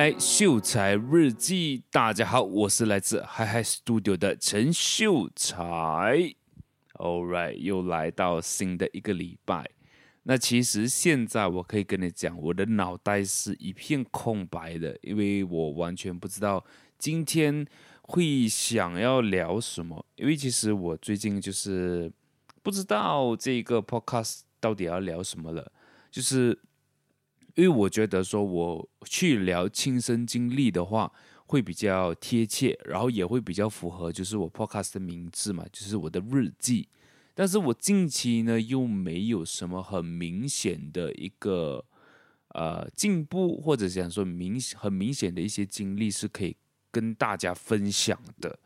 来秀才日记，大家好，我是来自 Hyhy Studio 的陈秀才。All right，又来到新的一个礼拜。那其实现在我可以跟你讲，我的脑袋是一片空白的，因为我完全不知道今天会想要聊什么。因为其实我最近就是不知道这个 podcast 到底要聊什么了，就是。因为我觉得说，我去聊亲身经历的话，会比较贴切，然后也会比较符合，就是我 podcast 的名字嘛，就是我的日记。但是我近期呢，又没有什么很明显的一个呃进步，或者想说明很明显的一些经历是可以跟大家分享的。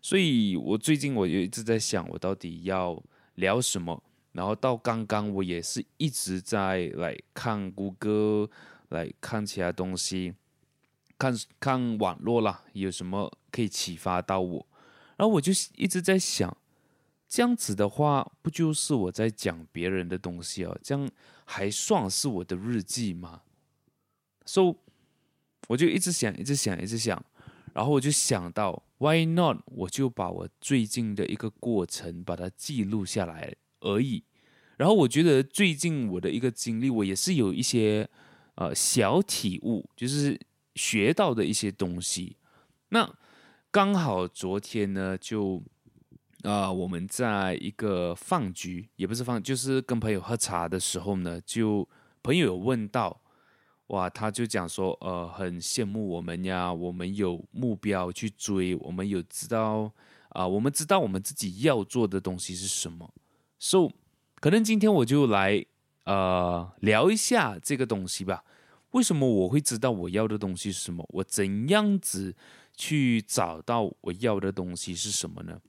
所以我最近我就一直在想，我到底要聊什么。然后到刚刚，我也是一直在来看谷歌，来看其他东西，看看网络啦，有什么可以启发到我。然后我就一直在想，这样子的话，不就是我在讲别人的东西哦？这样还算是我的日记吗？So，我就一直想，一直想，一直想，然后我就想到，Why not？我就把我最近的一个过程把它记录下来。而已，然后我觉得最近我的一个经历，我也是有一些呃小体悟，就是学到的一些东西。那刚好昨天呢，就啊、我们在一个饭局，也不是饭，就是跟朋友喝茶的时候呢，就朋友有问到，哇，他就讲说，呃，很羡慕我们呀，我们有目标去追，我们有知道啊、我们知道我们自己要做的东西是什么。So，可能今天我就来呃聊一下这个东西吧。为什么我会知道我要的东西是什么？我怎样子去找到我要的东西是什么呢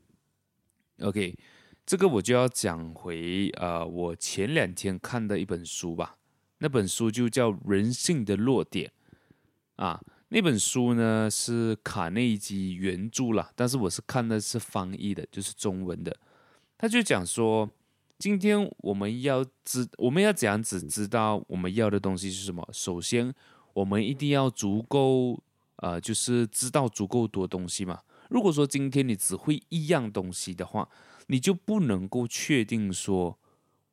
？OK，这个我就要讲回呃我前两天看的一本书吧。那本书就叫《人性的弱点》啊。那本书呢是卡内基原著啦，但是我是看的是翻译的，就是中文的。他就讲说。今天我们要知，我们要怎样子知道我们要的东西是什么？首先，我们一定要足够，呃，就是知道足够多东西嘛。如果说今天你只会一样东西的话，你就不能够确定说，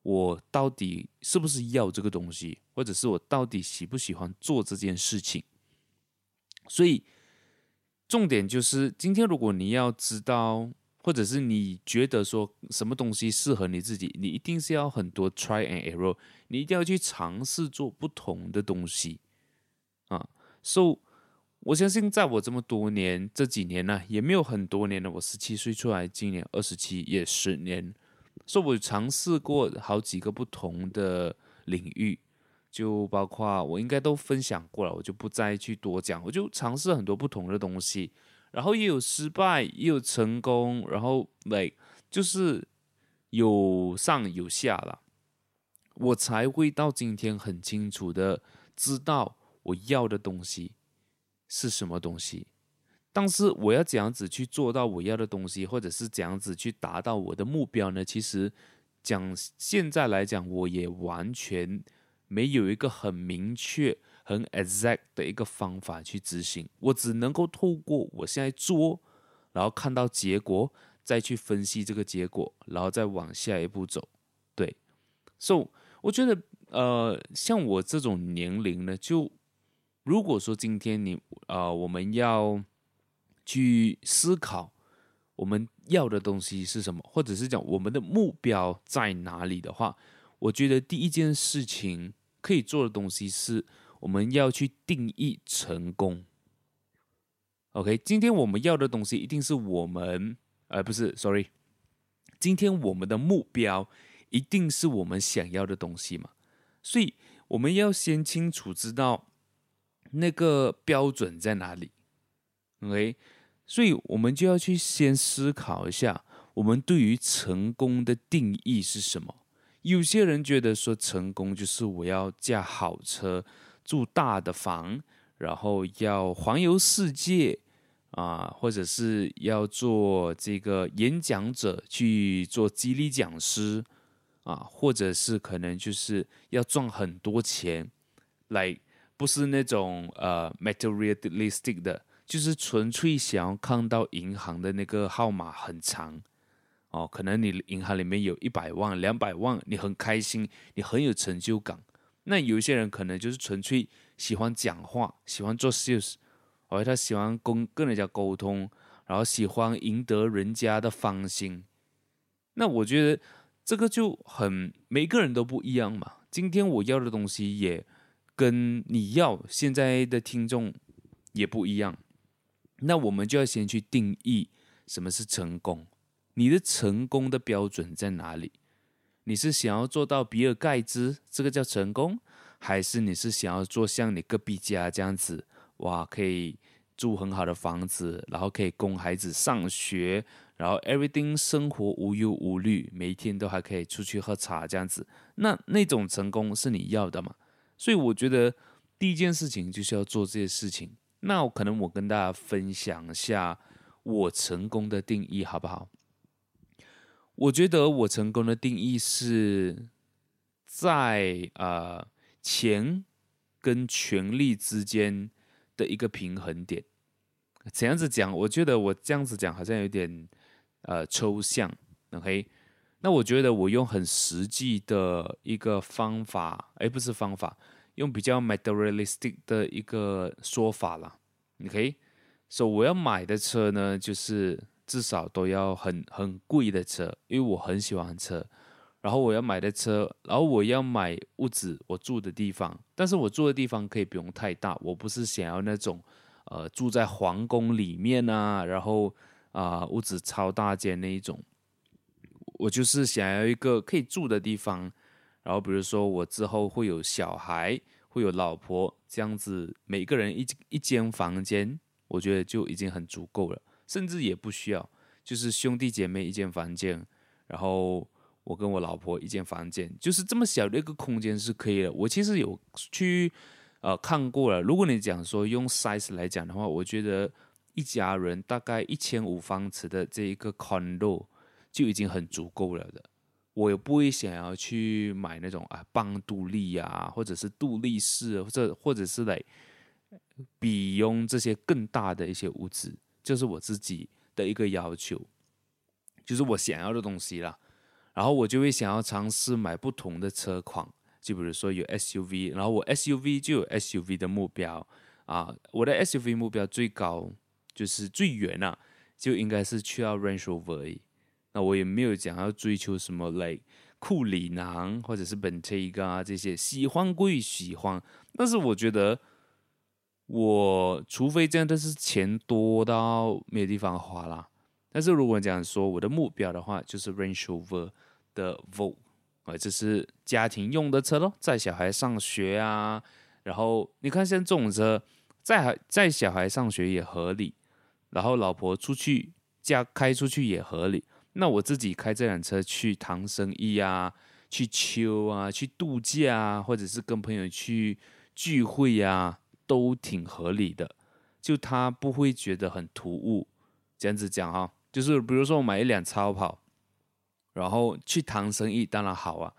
我到底是不是要这个东西，或者是我到底喜不喜欢做这件事情。所以，重点就是今天如果你要知道。或者是你觉得说什么东西适合你自己，你一定是要很多 try and error，你一定要去尝试做不同的东西啊。So，我相信在我这么多年这几年呢、也没有很多年了。我十七岁出来，今年二十七，也十年。所以我尝试过好几个不同的领域，就包括我应该都分享过了，我就不再去多讲。我就尝试很多不同的东西。然后也有失败，也有成功，然后来就是有上有下了，我才会到今天很清楚的知道我要的东西是什么东西。但是我要怎样子去做到我要的东西，或者是怎样子去达到我的目标呢？其实讲现在来讲，我也完全没有一个很明确。很 exact 的一个方法去执行，我只能够透过我现在做，然后看到结果，再去分析这个结果，然后再往下一步走。对，so 我觉得，呃，像我这种年龄呢，就如果说今天你，呃，我们要去思考我们要的东西是什么，或者是讲我们的目标在哪里的话，我觉得第一件事情可以做的东西是。我们要去定义成功，OK？今天我们要的东西一定是我们，呃，不是，sorry。今天我们的目标一定是我们想要的东西嘛？所以我们要先清楚知道那个标准在哪里，OK？所以我们就要去先思考一下，我们对于成功的定义是什么？有些人觉得说成功就是我要驾好车。住大的房，然后要环游世界啊，或者是要做这个演讲者，去做激励讲师啊，或者是可能就是要赚很多钱来不是那种呃 materialistic 的，就是纯粹想要看到银行的那个号码很长哦，可能你银行里面有一百万、两百万，你很开心，你很有成就感。那有一些人可能就是纯粹喜欢讲话，喜欢做 sales，而他喜欢跟跟人家沟通，然后喜欢赢得人家的芳心。那我觉得这个就很每个人都不一样嘛。今天我要的东西也跟你要现在的听众也不一样。那我们就要先去定义什么是成功，你的成功的标准在哪里？你是想要做到比尔盖茨，这个叫成功，还是你是想要做像你隔壁家这样子，哇，可以住很好的房子，然后可以供孩子上学，然后 everything 生活无忧无虑，每一天都还可以出去喝茶这样子，那那种成功是你要的吗？所以我觉得第一件事情就是要做这些事情。那我可能我跟大家分享一下我成功的定义，好不好？我觉得我成功的定义是在呃钱跟权力之间的一个平衡点。怎样子讲？我觉得我这样子讲好像有点呃抽象。OK，那我觉得我用很实际的一个方法，而不是方法，用比较 materialistic 的一个说法啦。OK，所以我要买的车呢，就是。至少都要很很贵的车，因为我很喜欢车。然后我要买的车，然后我要买屋子，我住的地方。但是我住的地方可以不用太大，我不是想要那种呃住在皇宫里面啊，然后啊、屋子超大间那一种。我就是想要一个可以住的地方。然后比如说我之后会有小孩，会有老婆，这样子每个人一一间房间，我觉得就已经很足够了。甚至也不需要，就是兄弟姐妹一间房间，然后我跟我老婆一间房间，就是这么小的一个空间是可以的。我其实有去呃看过了，如果你讲说用 size 来讲的话，我觉得一家人大概一千五方尺的这一个 condo 就已经很足够了的。我也不会想要去买那种啊半独立啊，或者是独立式，或者或者是来比用这些更大的一些屋子。就是我自己的一个要求，就是我想要的东西啦。然后我就会想要尝试买不同的车款，就比如说有 SUV，然后我 SUV 就有 SUV 的目标啊。我的 SUV 目标最高就是最远啊，就应该是去到 Range Rover。那我也没有讲要追求什么 like 库里南或者是 Bentayga 这些，喜欢归喜欢，但是我觉得。我除非真的是钱多到没有地方花啦，但是如果讲说我的目标的话，就是 Range Rover 的 Vogue，啊，这是家庭用的车咯，载小孩上学啊，然后你看像这种车，载载小孩上学也合理，然后老婆出去家开出去也合理，那我自己开这辆车去谈生意啊，去秋啊，去度假啊，或者是跟朋友去聚会啊。都挺合理的，就他不会觉得很突兀。这样子讲哈，就是比如说我买一辆超跑，然后去谈生意，当然好啊，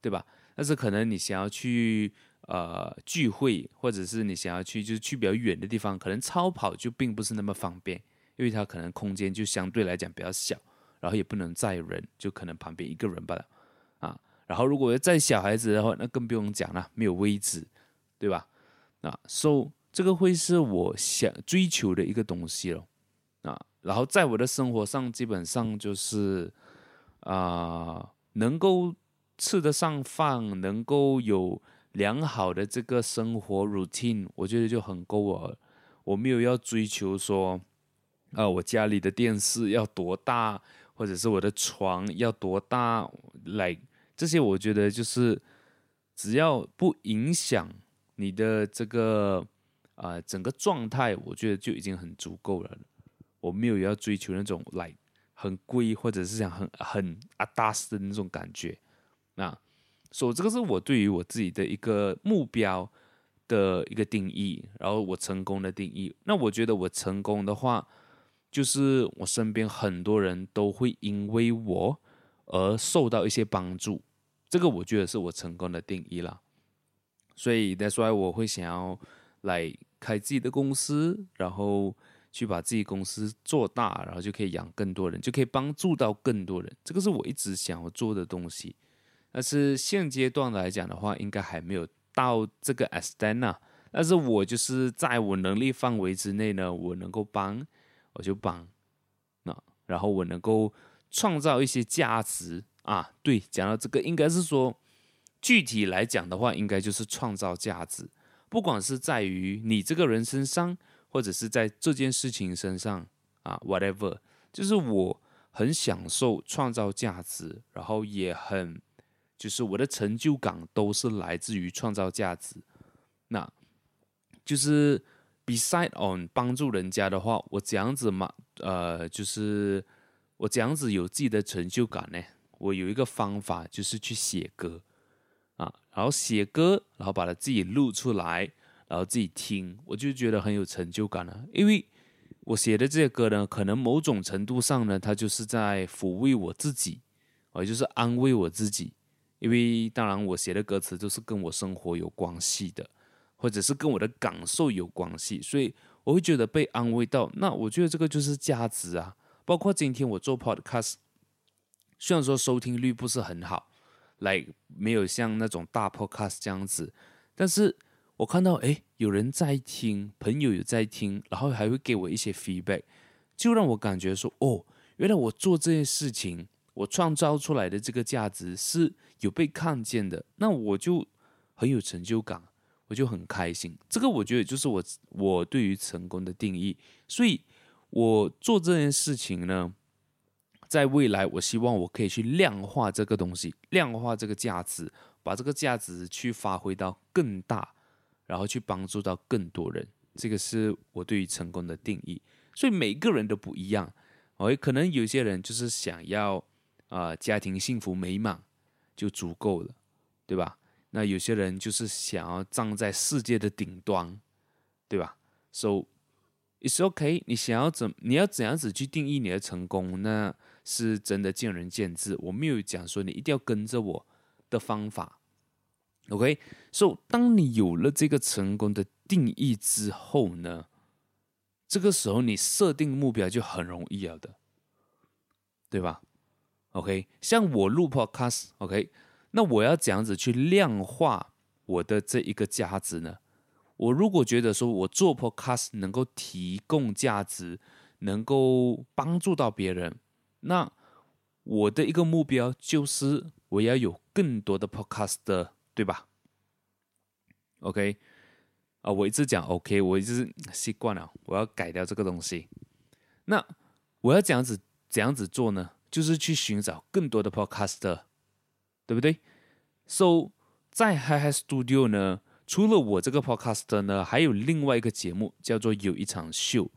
对吧？但是可能你想要去呃聚会，或者是你想要去就是去比较远的地方，可能超跑就并不是那么方便，因为它可能空间就相对来讲比较小，然后也不能载人，就可能旁边一个人罢了啊。然后如果要载小孩子的话，那更不用讲了，没有位置，对吧？啊，so 这个会是我想追求的一个东西了，啊，然后在我的生活上，基本上就是啊、能够吃得上饭，能够有良好的这个生活 routine，我觉得就很够了。我没有要追求说，啊、我家里的电视要多大，或者是我的床要多大，来这些，我觉得就是只要不影响。你的这个啊、整个状态，我觉得就已经很足够了。我没有要追求那种来很贵，或者是想很很阿达斯的那种感觉。那所以这个是我对于我自己的一个目标的一个定义，然后我成功的定义。那我觉得我成功的话，就是我身边很多人都会因为我而受到一些帮助。这个我觉得是我成功的定义了。所以 that's why 我会想要来开自己的公司，然后去把自己公司做大，然后就可以养更多人，就可以帮助到更多人。这个是我一直想要做的东西。但是现阶段来讲的话，应该还没有到这个 extent 啊。但是我就是在我能力范围之内呢，我能够帮，我就帮。那然后我能够创造一些价值啊。对，讲到这个，应该是说具体来讲的话，应该就是创造价值，不管是在于你这个人身上，或者是在这件事情身上啊，whatever，就是我很享受创造价值，然后也很。就是我的成就感都是来自于创造价值，那就是 beside on 帮助人家的话，我这样子嘛，呃，就是我这样子有自己的成就感呢。我有一个方法，就是去写歌，然后写歌，然后把它自己录出来，然后自己听，我就觉得很有成就感了。因为我写的这些歌呢，可能某种程度上呢，它就是在抚慰我自己，也就是安慰我自己。因为当然，我写的歌词都是跟我生活有关系的，或者是跟我的感受有关系，所以我会觉得被安慰到。那我觉得这个就是价值啊。包括今天我做 podcast，虽然说收听率不是很好，来没有像那种大 podcast 这样子，但是我看到诶，有人在听，朋友有在听，然后还会给我一些 feedback，就让我感觉说，哦，原来我做这些事情。我创造出来的这个价值是有被看见的，那我就很有成就感，我就很开心。这个我觉得就是我我对于成功的定义。所以，我做这件事情呢，在未来，我希望我可以去量化这个东西，量化这个价值，把这个价值去发挥到更大，然后去帮助到更多人。这个是我对于成功的定义。所以每个人都不一样，哦，可能有些人就是想要。啊、家庭幸福美满就足够了，对吧？那有些人就是想要站在世界的顶端，对吧？So it's okay，你想要怎，你要怎样子去定义你的成功，那是真的见仁见智。我没有讲说你一定要跟着我的方法，OK？So 当你有了这个成功的定义之后呢，这个时候你设定目标就很容易了的，对吧？OK，像我录 Podcast，OK，那我要怎样子去量化我的这一个价值呢？我如果觉得说我做 Podcast 能够提供价值，能够帮助到别人，那我的一个目标就是我要有更多的 Podcast 的，对吧？OK，啊，我一直讲 OK，我一直习惯了，我要改掉这个东西。那我要怎样子怎样子做呢？就是去寻找更多的 podcast，对不对？So 在 Hyhy Studio 呢，除了我这个 podcast 呢，还有另外一个节目叫做有一场秀。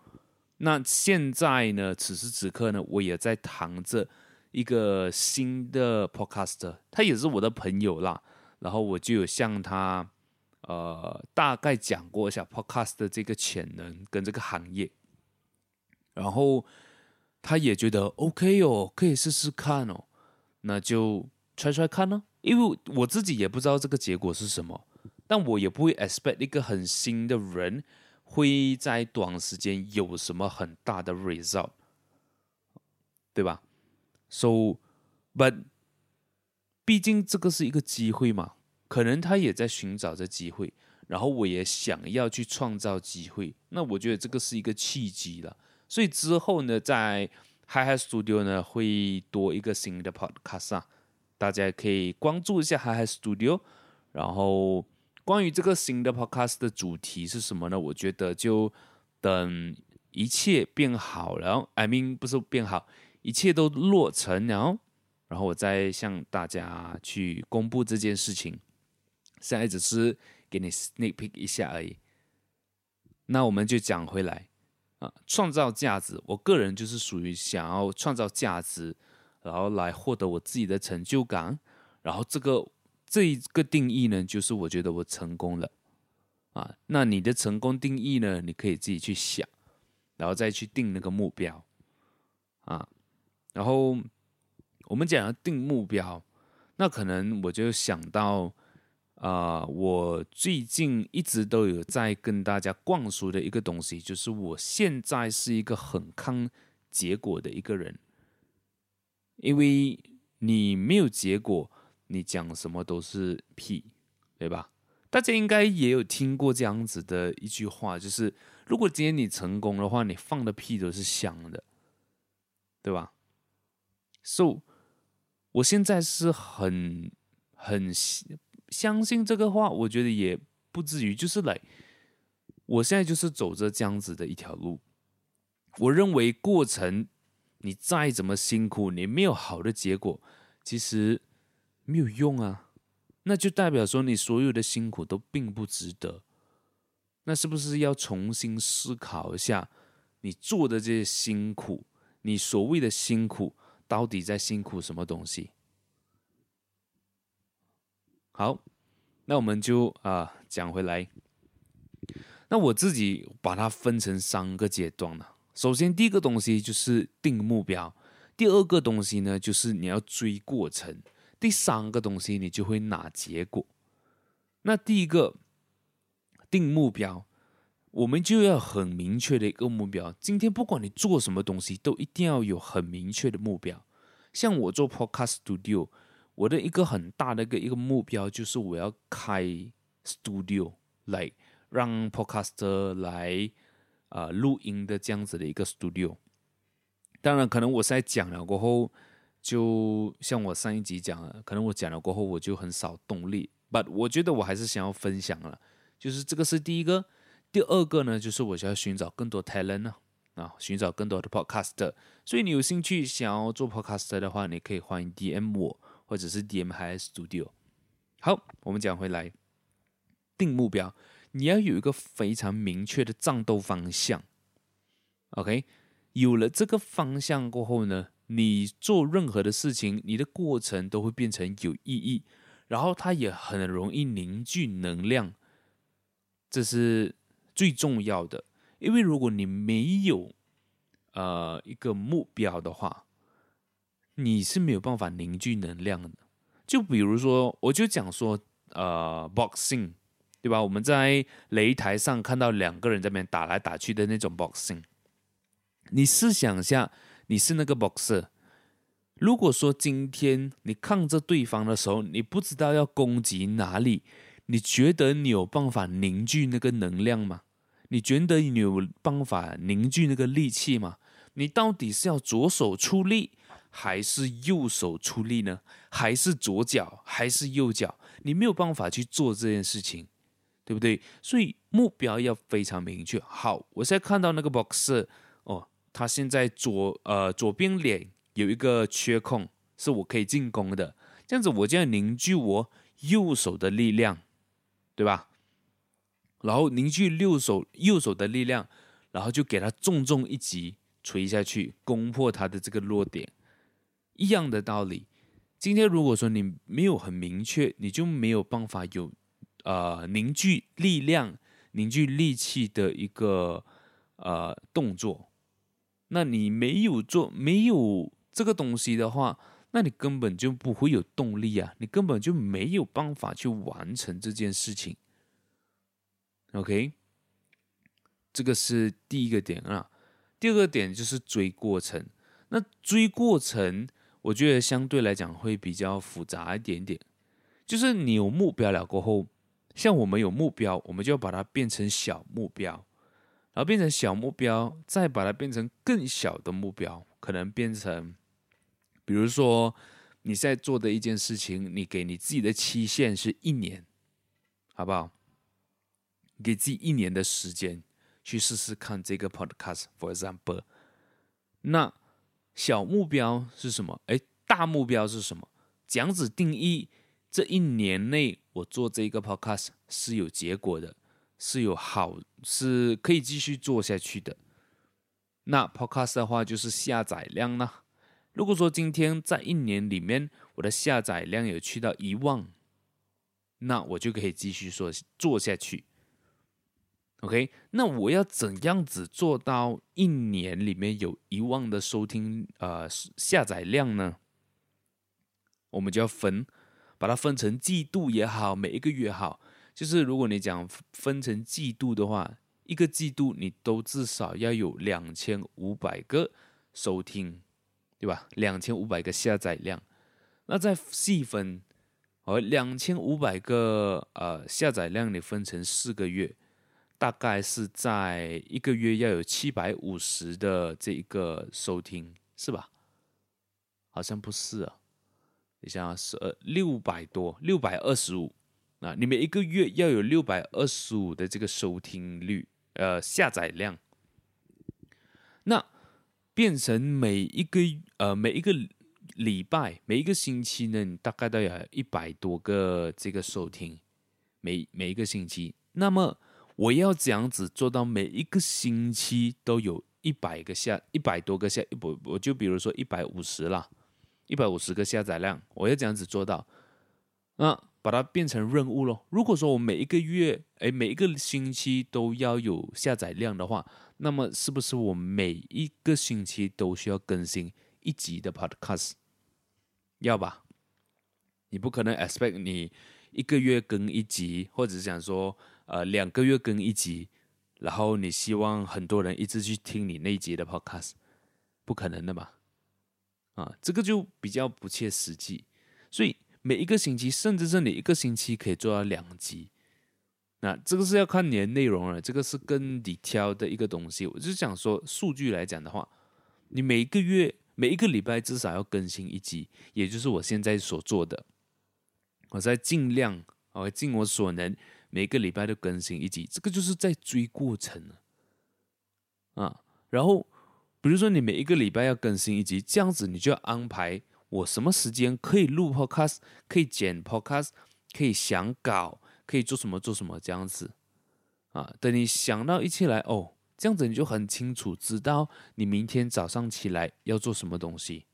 那现在呢，此时此刻呢，我也在谈着一个新的 podcast，他也是我的朋友啦。然后我就有向他呃大概讲过一下 podcast 的这个潜能跟这个行业，然后。他也觉得 OK 哦，可以试试看哦，那就 try try 看呢。因为我自己也不知道这个结果是什么，但我也不会 expect 一个很新的人会在短时间有什么很大的 result，对吧？So，but 毕竟这个是一个机会嘛，可能他也在寻找着机会，然后我也想要去创造机会，那我觉得这个是一个契机了。所以之后呢，在 Hyhy Studio 呢会多一个新的 podcast 啊，大家可以关注一下 Hyhy Studio。然后关于这个新的 podcast 的主题是什么呢？我觉得就等一切变好了，I mean 不是变好，一切都落成了，然后我再向大家去公布这件事情。现在只是给你 sneak peek 一下而已。那我们就讲回来。啊，创造价值，我个人就是属于想要创造价值，然后来获得我自己的成就感，然后这个这一个定义呢，就是我觉得我成功了，啊，那你的成功定义呢，你可以自己去想，然后再去定那个目标，啊，然后我们讲要定目标，那可能我就想到，啊、我最近一直都有在跟大家灌输的一个东西，就是我现在是一个很看结果的一个人，因为你没有结果，你讲什么都是屁，对吧？大家应该也有听过这样子的一句话，就是如果今天你成功的话，你放的屁都是香的，对吧？So，我现在是很很。相信这个话，我觉得也不至于，就是来，我现在就是走着这样子的一条路。我认为过程你再怎么辛苦，你没有好的结果，其实没有用啊。那就代表说你所有的辛苦都并不值得。那是不是要重新思考一下，你做的这些辛苦，你所谓的辛苦，到底在辛苦什么东西？好，那我们就啊讲回来。那我自己把它分成三个阶段了。首先，第一个东西就是定目标；第二个东西呢，就是你要追过程；第三个东西，你就会拿结果。那第一个定目标，我们就要很明确的一个目标。今天不管你做什么东西，都一定要有很明确的目标。像我做 Podcast Studio。我的一个很大的一个一个目标就是我要开 studio 来让 podcaster 来啊、录音的这样子的一个 studio。当然，可能我现在讲了过后，就像我上一集讲了，可能我讲了过后我就很少动力。But 我觉得我还是想要分享了，就是这个是第一个。第二个呢，就是我想要寻找更多 talent 呢啊，寻找更多的 podcaster。所以你有兴趣想要做 podcaster 的话，你可以欢迎 DM 我。或者是 DM Hi Studio。好，我们讲回来，定目标，你要有一个非常明确的战斗方向。OK，有了这个方向过后呢，你做任何的事情，你的过程都会变成有意义，然后它也很容易凝聚能量，这是最重要的。因为如果你没有呃一个目标的话，你是没有办法凝聚能量的。就比如说，我就讲说，呃，boxing，对吧？我们在擂台上看到两个人在那边打来打去的那种 boxing。你试想一下，你是那个 boxer，如果说今天你看着对方的时候，你不知道要攻击哪里，你觉得你有办法凝聚那个能量吗？你觉得你有办法凝聚那个力气吗？你到底是要左手出力？还是右手出力呢？还是左脚？还是右脚？你没有办法去做这件事情，对不对？所以目标要非常明确。好，我现在看到那个 boxer，他现在左呃左边脸有一个缺空，是我可以进攻的。这样子，我就要凝聚我右手的力量，对吧？然后凝聚右手右手的力量，然后就给他重重一击锤下去，攻破他的这个弱点。一样的道理，今天如果说你没有很明确，你就没有办法有呃凝聚力量、凝聚力气的一个呃动作。那你没有做，没有这个东西的话，那你根本就不会有动力啊，你根本就没有办法去完成这件事情。OK，这个是第一个点啊。第二个点就是追过程。那追过程。我觉得相对来讲会比较复杂一点点，就是你有目标了过后，像我们有目标，我们就要把它变成小目标，然后变成小目标，再把它变成更小的目标，可能变成，比如说你在做的一件事情，你给你自己的期限是一年，好不好？给自己一年的时间去试试看这个 podcast，for example，那。小目标是什么？诶，大目标是什么？这样子定义，这一年内我做这个 podcast 是有结果的，是有好，是可以继续做下去的。那 podcast 的话就是下载量呢？如果说今天在一年里面我的下载量有去到一万，那我就可以继续说做下去。OK，那我要怎样子做到一年里面有一万的收听呃下载量呢？我们就要分把它分成季度也好，每一个月好，就是如果你讲分成季度的话，一个季度你都至少要有两千五百个收听，对吧？两千五百个下载量，那再细分，哦，两千五百个呃下载量，你分成四个月，大概是在一个月要有七百五十的这一个收听，是吧？好像不是啊。你想是呃六百多，六百二十五那！你每一个月要有六百二十五的这个收听率，呃下载量，那变成每一个呃每一个礼拜每一个星期呢，你大概都有一百多个这个收听，每每一个星期。那么我要这样子做到每一个星期都有一百个下一百多个下一我我就比如说一百五十啦。一百五十个下载量，我要这样子做到，那把它变成任务咯。如果说我每一个月，哎，每一个星期都要有下载量的话，那么是不是我每一个星期都需要更新一集的 Podcast？要吧？你不可能 expect 你一个月更一集，或者是想说，呃，两个月更一集，然后你希望很多人一直去听你那一集的 Podcast，不可能的吧？啊，这个就比较不切实际，所以每一个星期，甚至是你一个星期可以做到两集，那这个是要看你的内容了，这个是跟你挑的一个东西。我就想说，数据来讲的话，你每一个月、每一个礼拜至少要更新一集，也就是我现在所做的，我在尽量，我尽我所能，每个礼拜都更新一集，这个就是在追过程啊，然后。比如说，你每一个礼拜要更新一集，这样子你就要安排我什么时间可以录 podcast，可以剪 podcast，可以想稿，可以做什么做什么这样子啊。等你想到一起来哦，这样子你就很清楚知道你明天早上起来要做什么东西，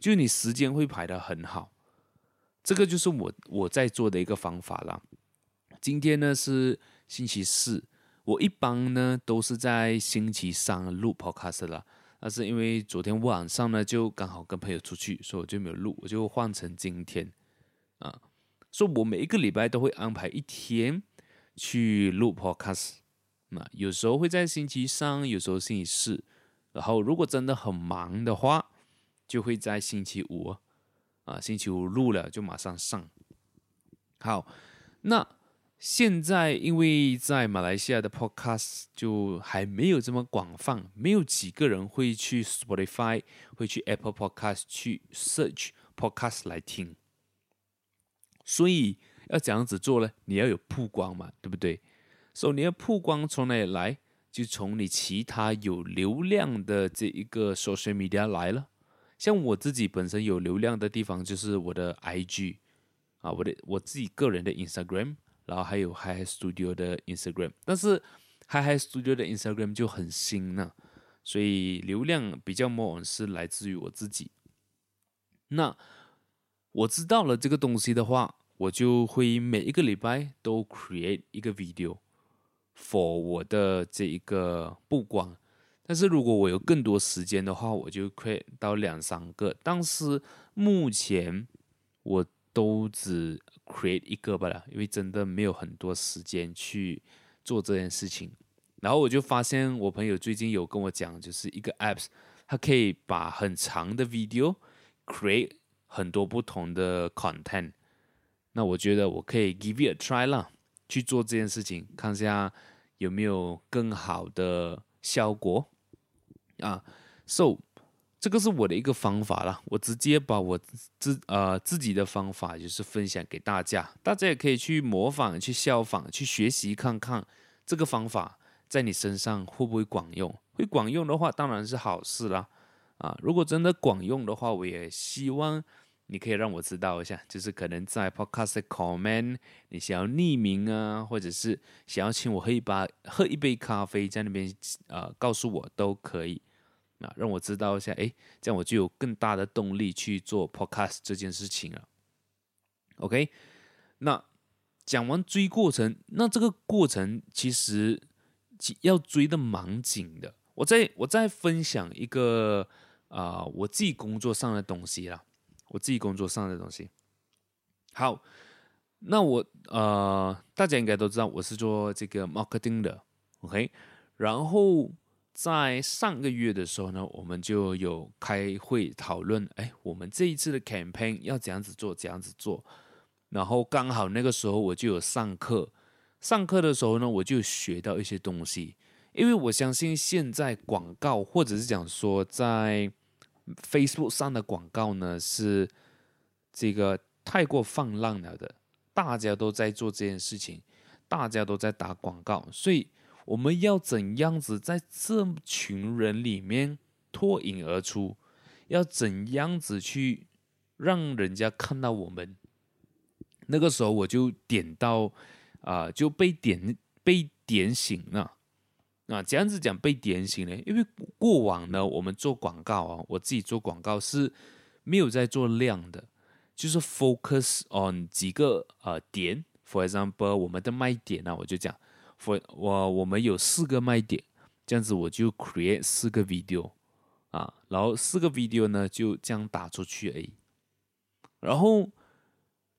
就你时间会排得很好。这个就是我我在做的一个方法啦。今天呢是星期四。我一般呢都是在星期三录 podcast 啦，但是因为昨天晚上呢就刚好跟朋友出去，所以我就没有录，我就换成今天啊。所以我每一个礼拜都会安排一天去录 podcast，那有时候会在星期三，有时候星期四，然后如果真的很忙的话，就会在星期五啊，星期五录了就马上上。好，那。现在因为在马来西亚的 Podcast 就还没有这么广泛，没有几个人会去 Spotify、会去 Apple Podcast 去 search Podcast 来听，所以要怎样子做呢？你要有曝光嘛，对不对？所以你要曝光从哪里来？就从你其他有流量的这一个 social media 来了。像我自己本身有流量的地方就是我的 IG 啊，我的我自己个人的 Instagram。然后还有 Hyhy Studio 的 Instagram，但是 Hyhy Studio 的 Instagram 就很新呢，所以流量比较 more 是来自于我自己。那我知道了这个东西的话，我就会每一个礼拜都 create 一个 video for 我的这一个曝光。但是如果我有更多时间的话，我就 create 到两三个。但是目前我都只 create 一个吧了，因为真的没有很多时间去做这件事情。然后我就发现，我朋友最近有跟我讲，就是一个 apps，它可以把很长的 video create 很多不同的 content。那我觉得我可以 give it a try 啦，去做这件事情，看一下有没有更好的效果啊。So 这个是我的一个方法啦，我直接把我自呃自己的方法就是分享给大家，大家也可以去模仿、去效仿、去学习看看这个方法在你身上会不会管用。会管用的话，当然是好事啦。啊，如果真的管用的话，我也希望你可以让我知道一下，就是可能在 Podcast comment，你想要匿名啊，或者是想要请我喝一把喝一杯咖啡，在那边呃告诉我都可以。啊，让我知道一下，哎，这样我就有更大的动力去做 podcast 这件事情了。OK，那讲完追过程，那这个过程其实要追的蛮紧的。我再我再分享一个啊、我自己工作上的东西啦，我自己工作上的东西。好，那我呃，大家应该都知道我是做这个 marketing 的，OK。然后在上个月的时候呢，我们就有开会讨论，哎，我们这一次的 campaign 要怎样子做，怎样子做。然后刚好那个时候我就有上课，上课的时候呢，我就学到一些东西，因为我相信现在广告或者是讲说在 Facebook 上的广告呢是这个。太过放浪了的，大家都在做这件事情，大家都在打广告，所以我们要怎样子在这群人里面脱颖而出？要怎样子去让人家看到我们？那个时候我就点到啊、就被点被点醒了。啊，这样子讲被点醒了，因为过往呢，我们做广告啊，我自己做广告是没有在做量的。就是 focus on 几个呃点，for example，我们的卖点呢、啊，我就讲我我们有四个卖点，这样子我就 create 四个 video 啊，然后四个 video 呢就这样打出去而已，然后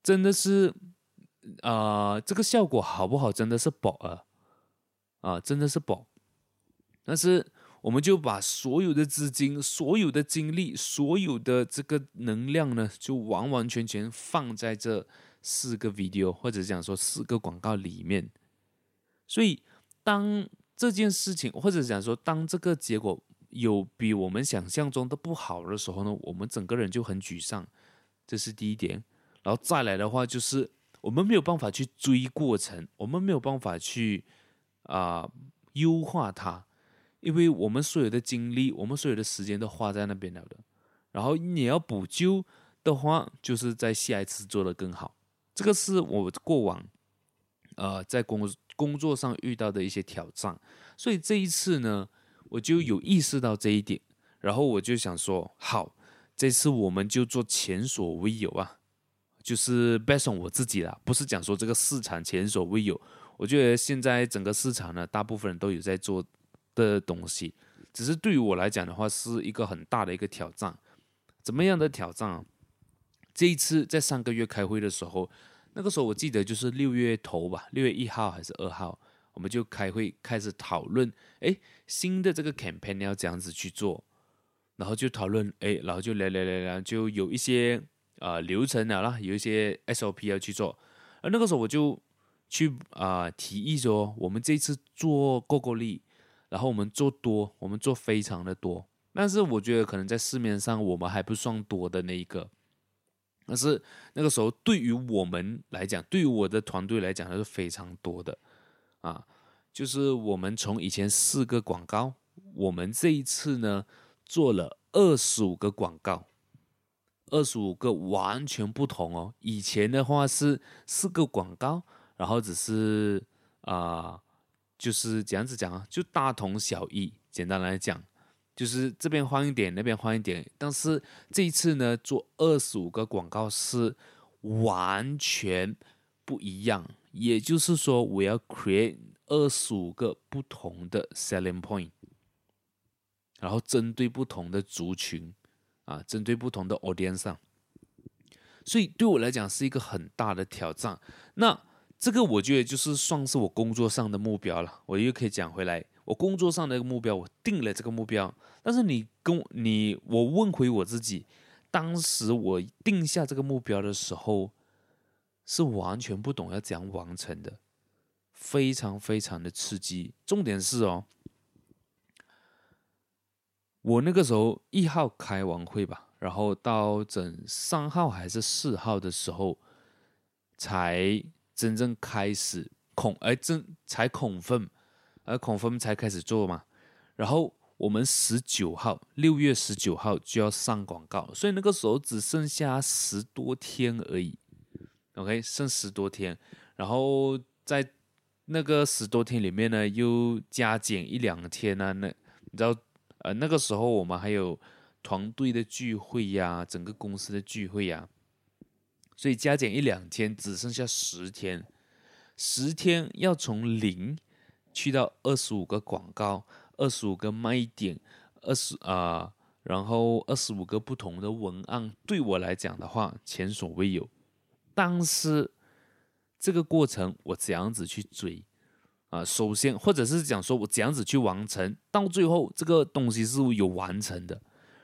真的是啊、这个效果好不好？真的是宝啊，啊，真的是宝，但是。我们就把所有的资金、所有的精力、所有的这个能量呢，就完完全全放在这四个 video 或者讲说四个广告里面。所以，当这件事情或者讲说当这个结果有比我们想象中的不好的时候呢，我们整个人就很沮丧。这是第一点。然后再来的话，就是我们没有办法去追过程，我们没有办法去啊、优化它。因为我们所有的精力，我们所有的时间都花在那边了的，然后你要补救的话，就是在下一次做得更好。这个是我过往，呃，在工工作上遇到的一些挑战，所以这一次呢，我就有意识到这一点，然后我就想说，好，这次我们就做前所未有啊，就是 based on 我自己啦，不是讲说这个市场前所未有，我觉得现在整个市场呢，大部分人都有在做。的东西，只是对于我来讲的话，是一个很大的一个挑战。怎么样的挑战？这一次在上个月开会的时候，那个时候我记得就是六月头吧，六月一号还是二号，我们就开会开始讨论，哎，新的这个 campaign 要这样子去做，然后就讨论，哎，然后就来来来来，就有一些啊、流程了啦，有一些 SOP 要去做。而那个时候我就去啊、提议说，我们这次做够够力。然后我们做多，我们做非常的多，但是我觉得可能在市面上我们还不算多的那一个。但是那个时候对于我们来讲，对于我的团队来讲，还是非常多的啊。就是我们从以前四个广告，我们这一次呢做了二十五个广告，二十五个完全不同哦。以前的话是四个广告，然后只是啊。就是这样子讲啊，就大同小异。简单来讲，就是这边换一点，那边换一点。但是这一次呢，做二十五个广告是完全不一样。也就是说，我要 create 二十五个不同的 selling point，然后针对不同的族群啊，针对不同的 audience 上。所以对我来讲是一个很大的挑战。那这个我觉得就是算是我工作上的目标了。我又可以讲回来，我工作上的一个目标，我定了这个目标。但是你跟你我问回我自己，当时我定下这个目标的时候，是完全不懂要怎样完成的，非常非常的刺激。重点是哦，我那个时候一号开完会吧，然后到整三号还是四号的时候才。真正开始恐哎真才恐分，而孔峰才开始做嘛。然后我们十九号，六月十九号就要上广告，所以那个时候只剩下十多天而已。OK，剩十多天，然后在那个十多天里面呢，又加减一两天呢、啊。那你知道，呃，那个时候我们还有团队的聚会呀、整个公司的聚会呀、所以加减一两天，只剩下十天。十天要从零去到二十五个广告，二十五个卖点，二十啊，然后二十五个不同的文案。对我来讲的话，前所未有。但是这个过程我怎样子去追啊？首先，或者是讲说我怎样子去完成，到最后这个东西是有完成的，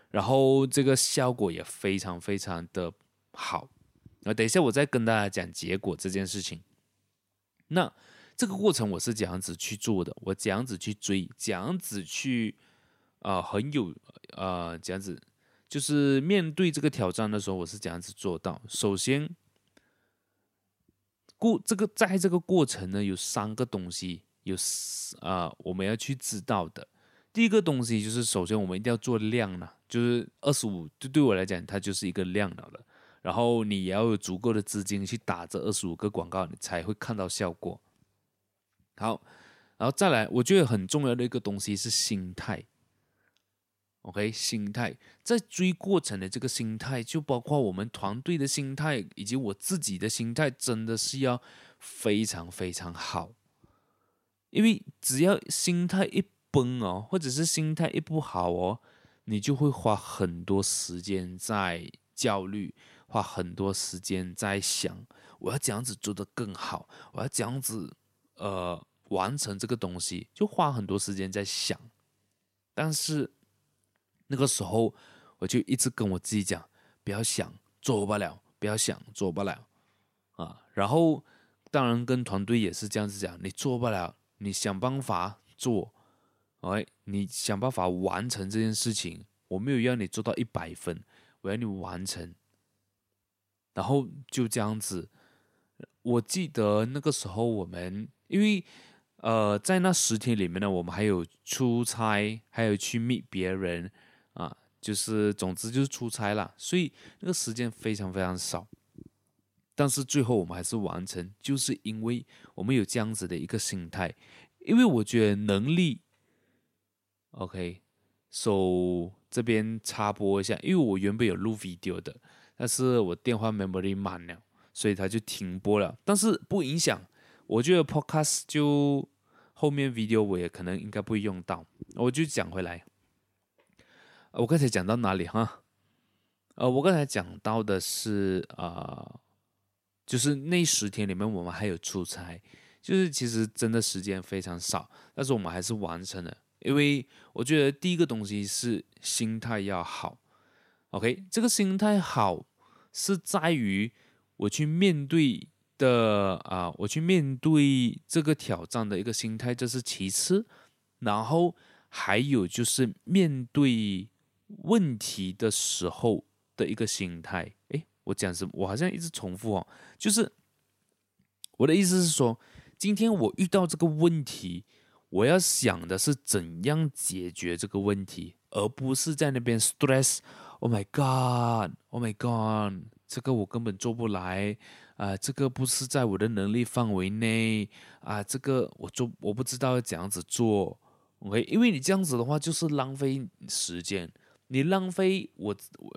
然后这个效果也非常非常的好。啊，等一下我再跟大家讲结果这件事情。那这个过程我是怎样子去做的？我怎样子去追？怎样子去啊、很有啊、呃，这样子就是面对这个挑战的时候，我是怎样子做到？首先，过这个在这个过程呢，有三个东西有啊、我们要去知道的。第一个东西就是，首先我们一定要做量了，就是二十五，就对我来讲，它就是一个量了了。然后你也要有足够的资金去打这二十五个广告，你才会看到效果。好，然后再来，我觉得很重要的一个东西是心态。OK，心态在追过程的这个心态，就包括我们团队的心态以及我自己的心态，真的是要非常非常好。因为只要心态一崩哦，或者是心态一不好哦，你就会花很多时间在焦虑。花很多时间在想，我要怎样子做得更好，我要怎样子呃完成这个东西，就花很多时间在想。但是那个时候，我就一直跟我自己讲，不要想，做不了；不要想，做不了。啊，然后当然跟团队也是这样子讲，你做不了，你想办法做，哎，你想办法完成这件事情。我没有要你做到一百分，我要你完成。然后就这样子，我记得那个时候我们，因为呃，在那十天里面呢，我们还有出差，还有去 meet 别人啊，就是总之就是出差啦，所以那个时间非常非常少。但是最后我们还是完成，就是因为我们有这样子的一个心态，因为我觉得能力，OK，so 这边插播一下，因为我原本有录 video 的。但是我电话 memory 满了，所以它就停播了。但是不影响，我觉得 podcast 就后面 video 我也可能应该不会用到。我就讲回来，我刚才讲到哪里哈？呃，我刚才讲到的是啊、呃，就是那十天里面我们还有出差，就是其实真的时间非常少，但是我们还是完成了。因为我觉得第一个东西是心态要好，OK，这个心态好。是在于我去面对的啊、我去面对这个挑战的一个心态，这是其次。然后还有就是面对问题的时候的一个心态。诶，我讲什么？我好像一直重复哦。就是我的意思是说，今天我遇到这个问题，我要想的是怎样解决这个问题，而不是在那边 stress。Oh my god! Oh my god! 这个我根本做不来啊、这个不是在我的能力范围内啊、这个我做我不知道要怎样子做，OK？因为你这样子的话就是浪费时间，你浪费我，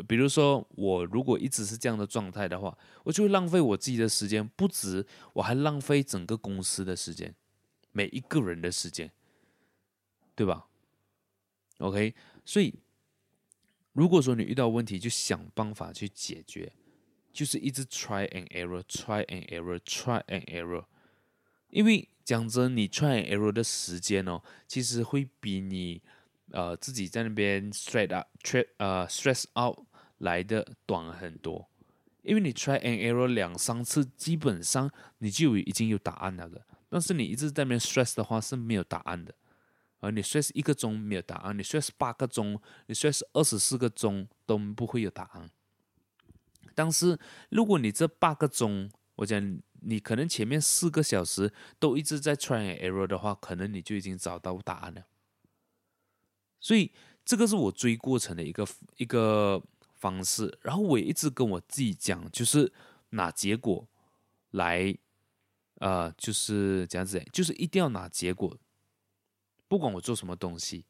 比如说我如果一直是这样的状态的话，我就会浪费我自己的时间，不止我还浪费整个公司的时间，每一个人的时间，对吧？OK？所以。如果说你遇到问题，就想办法去解决，就是一直 try and error，try and error，try and error。因为讲真，你 try and error 的时间哦，其实会比你呃自己在那边 stress out，呃 stress out 来的短很多。因为你 try and error 两三次，基本上你就已经有答案了的。但是你一直在那边 stress 的话，是没有答案的。而你 stress 一个钟没有答案，你 stress 八个钟，你 stress 二十四个钟都不会有答案。但是如果你这八个钟，我讲你可能前面四个小时都一直在 try error 的话，可能你就已经找到答案了。所以这个是我追过程的一个一个方式。然后我也一直跟我自己讲，就是拿结果来，呃，就是这样子，就是一定要拿结果。不管我做什么东西，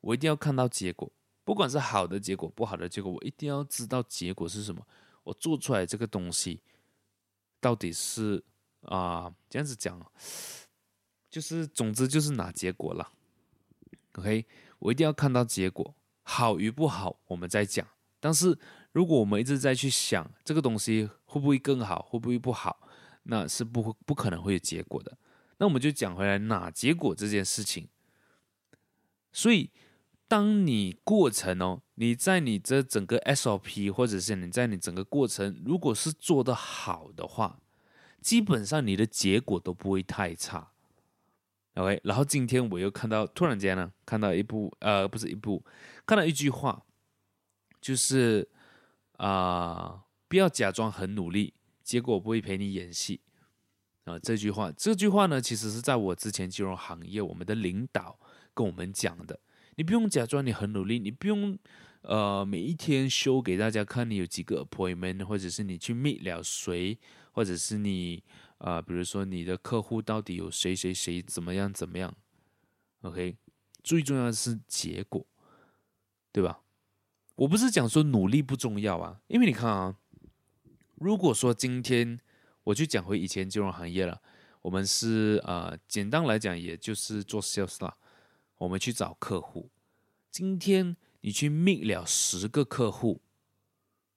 我一定要看到结果。不管是好的结果、不好的结果，我一定要知道结果是什么。我做出来这个东西到底是啊、这样子讲，就是总之就是拿结果了。OK，我一定要看到结果，好与不好我们再讲。但是如果我们一直在去想这个东西会不会更好，会不会不好，那是不会不可能会有结果的。那我们就讲回来拿结果这件事情。所以，当你过程哦，你在你这整个 SOP，或者是你在你整个过程，如果是做得好的话，基本上你的结果都不会太差。OK，然后今天我又看到，突然间呢，看到一部呃，不是一部，看到一句话，就是啊、不要假装很努力，结果不会陪你演戏啊、这句话，这句话呢，其实是在我之前金融行业，我们的领导跟我们讲的。你不用假装你很努力，你不用呃每一天 show 给大家看你有几个 appointment，或者是你去 meet 了谁，或者是你。啊、呃，比如说你的客户到底有谁谁谁怎么样怎么样？OK，最重要的是结果，对吧？我不是讲说努力不重要啊，因为你看啊，如果说今天我就讲回以前金融行业了，我们是、呃，简单来讲也就是做 sales 啦，我们去找客户。今天你去密了十个客户，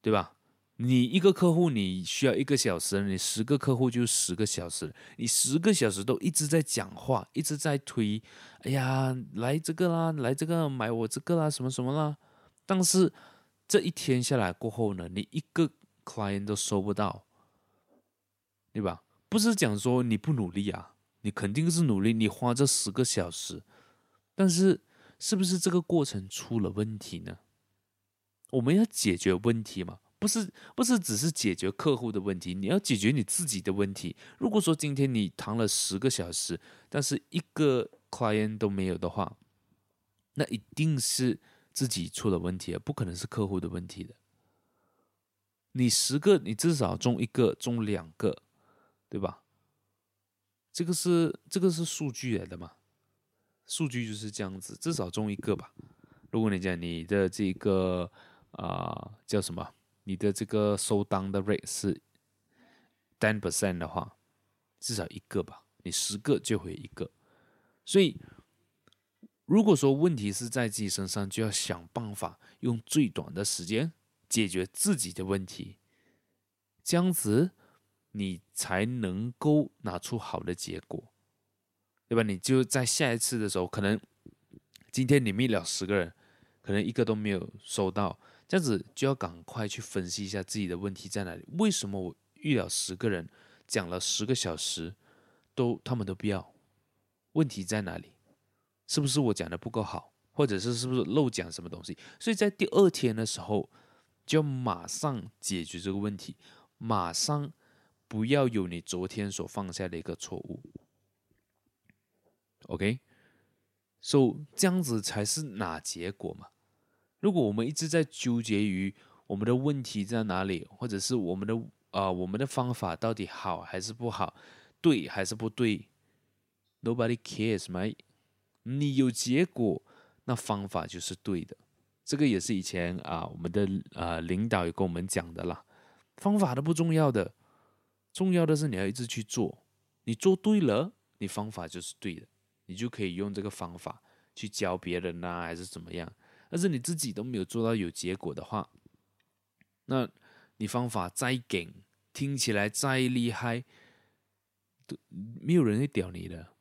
对吧？你一个客户你需要一个小时，你十个客户就十个小时，你十个小时都一直在讲话，一直在推，哎呀，来这个啦，来这个买我这个啦，什么什么啦。但是这一天下来过后呢，你一个 client 都收不到，对吧？不是讲说你不努力啊，你肯定是努力，你花这十个小时，但是是不是这个过程出了问题呢？我们要解决问题嘛。不是不是只是解决客户的问题，你要解决你自己的问题。如果说今天你谈了十个小时，但是一个 client 都没有的话，那一定是自己出了问题，不可能是客户的问题的。你十个，你至少中一个，中两个，对吧？这个是这个是数据来的嘛？数据就是这样子，至少中一个吧。如果你讲你的这个啊、叫什么？你的这个收单的 rate 是 ten percent 的话，至少一个吧。你十个就会一个，所以如果说问题是在自己身上，就要想办法用最短的时间解决自己的问题，这样子你才能够拿出好的结果，对吧？你就在下一次的时候，可能今天你 meet 了十个人，可能一个都没有收到。这样子就要赶快去分析一下自己的问题在哪里。为什么我遇了十个人，讲了十个小时，都他们都不要？问题在哪里？是不是我讲的不够好，或者是是不是漏讲什么东西？所以在第二天的时候，就要马上解决这个问题，马上不要有你昨天所犯下的一个错误。OK，so 这样子才是拿结果嘛。如果我们一直在纠结于我们的问题在哪里，或者是我们的啊、我们的方法到底好还是不好，对还是不对，Nobody cares, 嘛你有结果，那方法就是对的。这个也是以前啊、我们的啊、呃、领导也跟我们讲的啦。方法都不重要的，重要的是你要一直去做。你做对了，你方法就是对的，你就可以用这个方法去教别人呐、还是怎么样。但是你自己都没有做到有结果的话，那你方法再劲，听起来再厉害，都没有人会屌你的，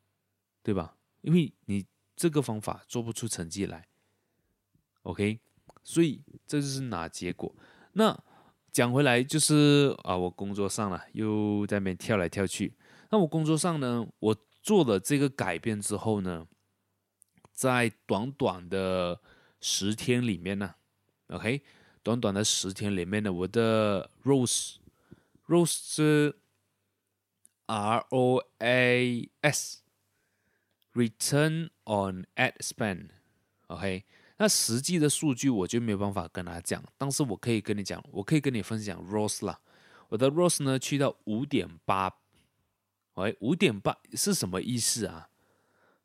对吧？因为你这个方法做不出成绩来。OK，所以这就是拿结果。那讲回来就是啊，我工作上了，又在那边跳来跳去。那我工作上呢，我做了这个改变之后呢，在短短的十天里面呢，OK，短短的十天里面呢，我的 ROAS，ROAS 是 R O A S，Return on Ad Spend，OK，那实际的数据我就没有办法跟他讲，但是我可以跟你讲，我可以跟你分享 ROAS 啦，我的 ROAS 呢去到五点八，喂，五点八是什么意思啊？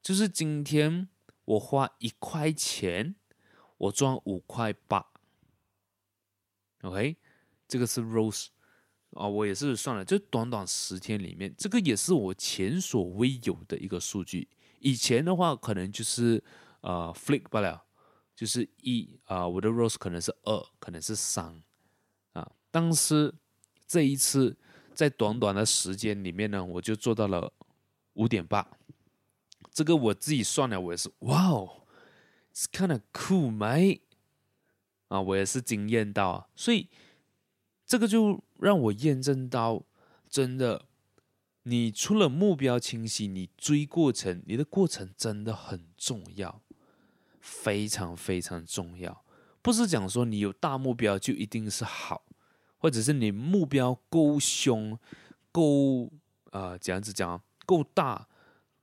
就是今天我花一块钱。我赚五块八，OK，这个是 Rose 啊，我也是算了，就短短十天里面，这个也是我前所未有的一个数据。以前的话，可能就是呃 flip 不了，就是一啊、我的 Rose 可能是二，可能是三啊但是这一次在短短的时间里面呢，我就做到了五点八。这个我自己算了，我也是，哇哦，it's kind of cool，my 啊，我也是惊艳到，所以这个就让我验证到，真的，你除了目标清晰，你追过程，你的过程真的很重要，非常非常重要，不是讲说你有大目标就一定是好，或者是你目标够凶，够呃，这样子讲够大。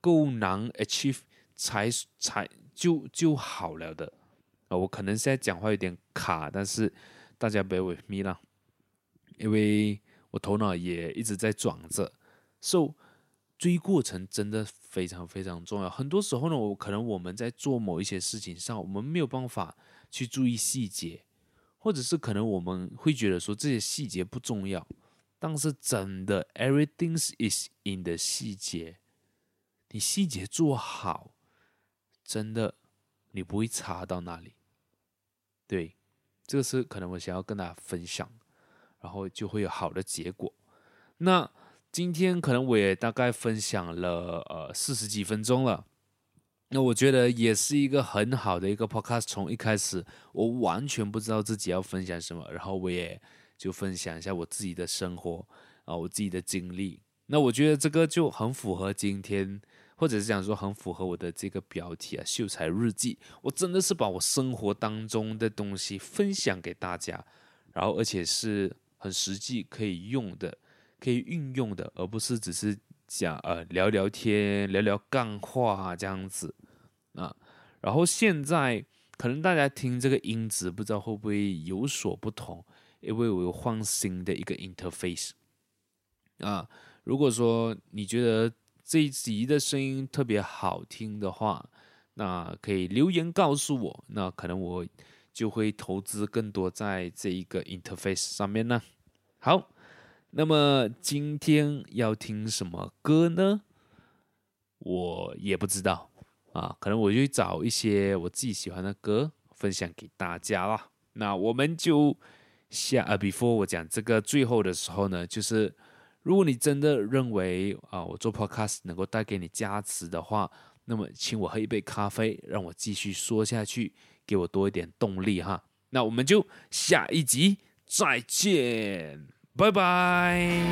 够难 achieve 才才就就好了的啊！我可能现在讲话有点卡，但是大家 bear with me 啦，因为我头脑也一直在转着。So 追过程真的非常非常重要。很多时候呢，我可能我们在做某一些事情上，我们没有办法去注意细节，或者是可能我们会觉得说这些细节不重要，但是真的 everything is in the 细节。你细节做好，真的你不会差到哪里。对，这个是可能我想要跟大家分享，然后就会有好的结果。那今天可能我也大概分享了呃四十几分钟了，那我觉得也是一个很好的一个 podcast。从一开始我完全不知道自己要分享什么，然后我也就分享一下我自己的生活啊，我自己的经历。那我觉得这个就很符合今天。或者是讲说很符合我的这个标题啊，秀才日记。我真的是把我生活当中的东西分享给大家，然后而且是很实际可以用的，可以运用的，而不是只是讲呃聊聊天、聊聊干话这样子。然后现在可能大家听这个音质不知道会不会有所不同，因为我有换新的一个 interface 啊。如果说你觉得，这一集的声音特别好听的话，那可以留言告诉我，那可能我就会投资更多在这一个 interface 上面呢。好，那么今天要听什么歌呢？我也不知道啊，可能我就找一些我自己喜欢的歌分享给大家啦。那我们就下啊，before 我讲这个最后的时候呢，就是。如果你真的认为啊，我做 podcast 能够带给你加持的话，那么请我喝一杯咖啡，让我继续说下去，给我多一点动力哈。那我们就下一集再见，拜拜。